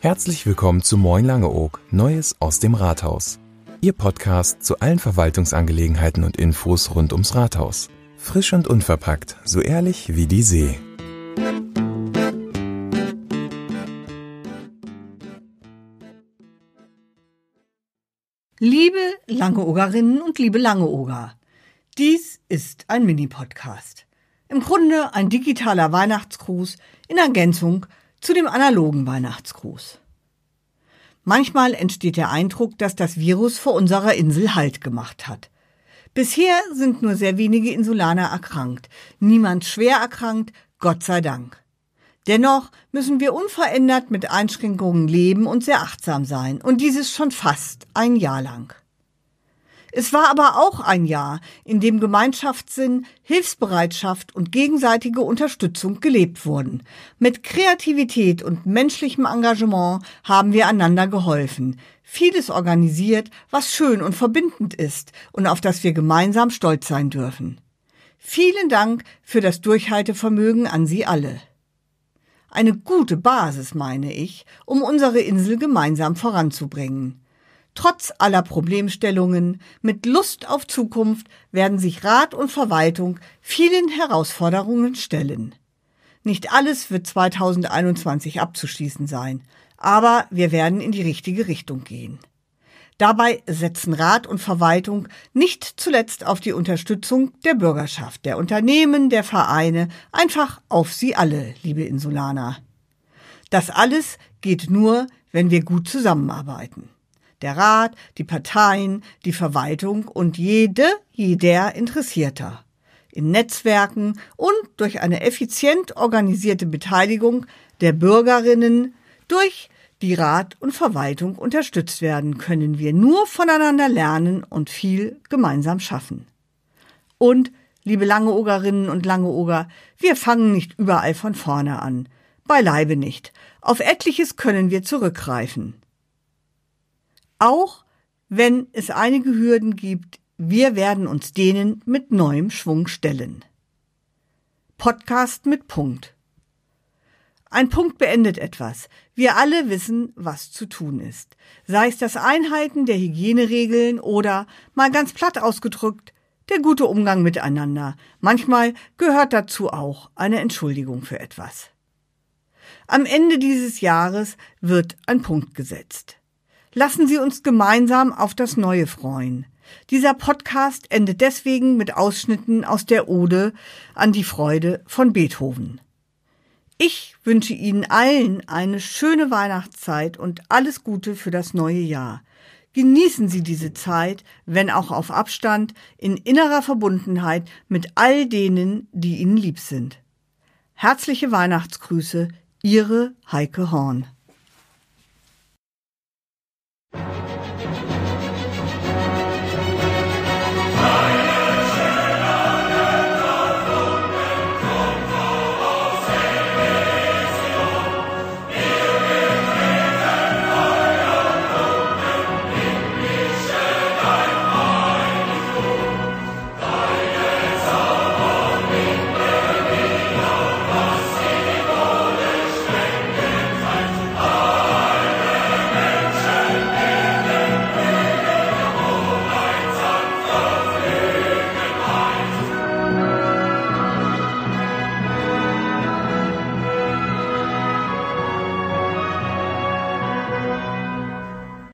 Herzlich willkommen zu Moin Langeoog, Neues aus dem Rathaus. Ihr Podcast zu allen Verwaltungsangelegenheiten und Infos rund ums Rathaus. Frisch und unverpackt, so ehrlich wie die See. Liebe Langeogerinnen und liebe Langeoger, dies ist ein Mini-Podcast. Im Grunde ein digitaler Weihnachtsgruß in Ergänzung zu dem analogen Weihnachtsgruß. Manchmal entsteht der Eindruck, dass das Virus vor unserer Insel Halt gemacht hat. Bisher sind nur sehr wenige Insulaner erkrankt, niemand schwer erkrankt, Gott sei Dank. Dennoch müssen wir unverändert mit Einschränkungen leben und sehr achtsam sein, und dieses schon fast ein Jahr lang. Es war aber auch ein Jahr, in dem Gemeinschaftssinn, Hilfsbereitschaft und gegenseitige Unterstützung gelebt wurden. Mit Kreativität und menschlichem Engagement haben wir einander geholfen, vieles organisiert, was schön und verbindend ist und auf das wir gemeinsam stolz sein dürfen. Vielen Dank für das Durchhaltevermögen an Sie alle. Eine gute Basis, meine ich, um unsere Insel gemeinsam voranzubringen. Trotz aller Problemstellungen, mit Lust auf Zukunft werden sich Rat und Verwaltung vielen Herausforderungen stellen. Nicht alles wird 2021 abzuschließen sein, aber wir werden in die richtige Richtung gehen. Dabei setzen Rat und Verwaltung nicht zuletzt auf die Unterstützung der Bürgerschaft, der Unternehmen, der Vereine, einfach auf sie alle, liebe Insulaner. Das alles geht nur, wenn wir gut zusammenarbeiten der Rat, die Parteien, die Verwaltung und jede, jeder Interessierter. In Netzwerken und durch eine effizient organisierte Beteiligung der Bürgerinnen durch die Rat und Verwaltung unterstützt werden, können wir nur voneinander lernen und viel gemeinsam schaffen. Und, liebe Langeogerinnen und Langeoger, wir fangen nicht überall von vorne an. Beileibe nicht. Auf etliches können wir zurückgreifen. Auch wenn es einige Hürden gibt, wir werden uns denen mit neuem Schwung stellen. Podcast mit Punkt. Ein Punkt beendet etwas. Wir alle wissen, was zu tun ist. Sei es das Einhalten der Hygieneregeln oder, mal ganz platt ausgedrückt, der gute Umgang miteinander. Manchmal gehört dazu auch eine Entschuldigung für etwas. Am Ende dieses Jahres wird ein Punkt gesetzt. Lassen Sie uns gemeinsam auf das Neue freuen. Dieser Podcast endet deswegen mit Ausschnitten aus der Ode an die Freude von Beethoven. Ich wünsche Ihnen allen eine schöne Weihnachtszeit und alles Gute für das neue Jahr. Genießen Sie diese Zeit, wenn auch auf Abstand, in innerer Verbundenheit mit all denen, die Ihnen lieb sind. Herzliche Weihnachtsgrüße, Ihre Heike Horn.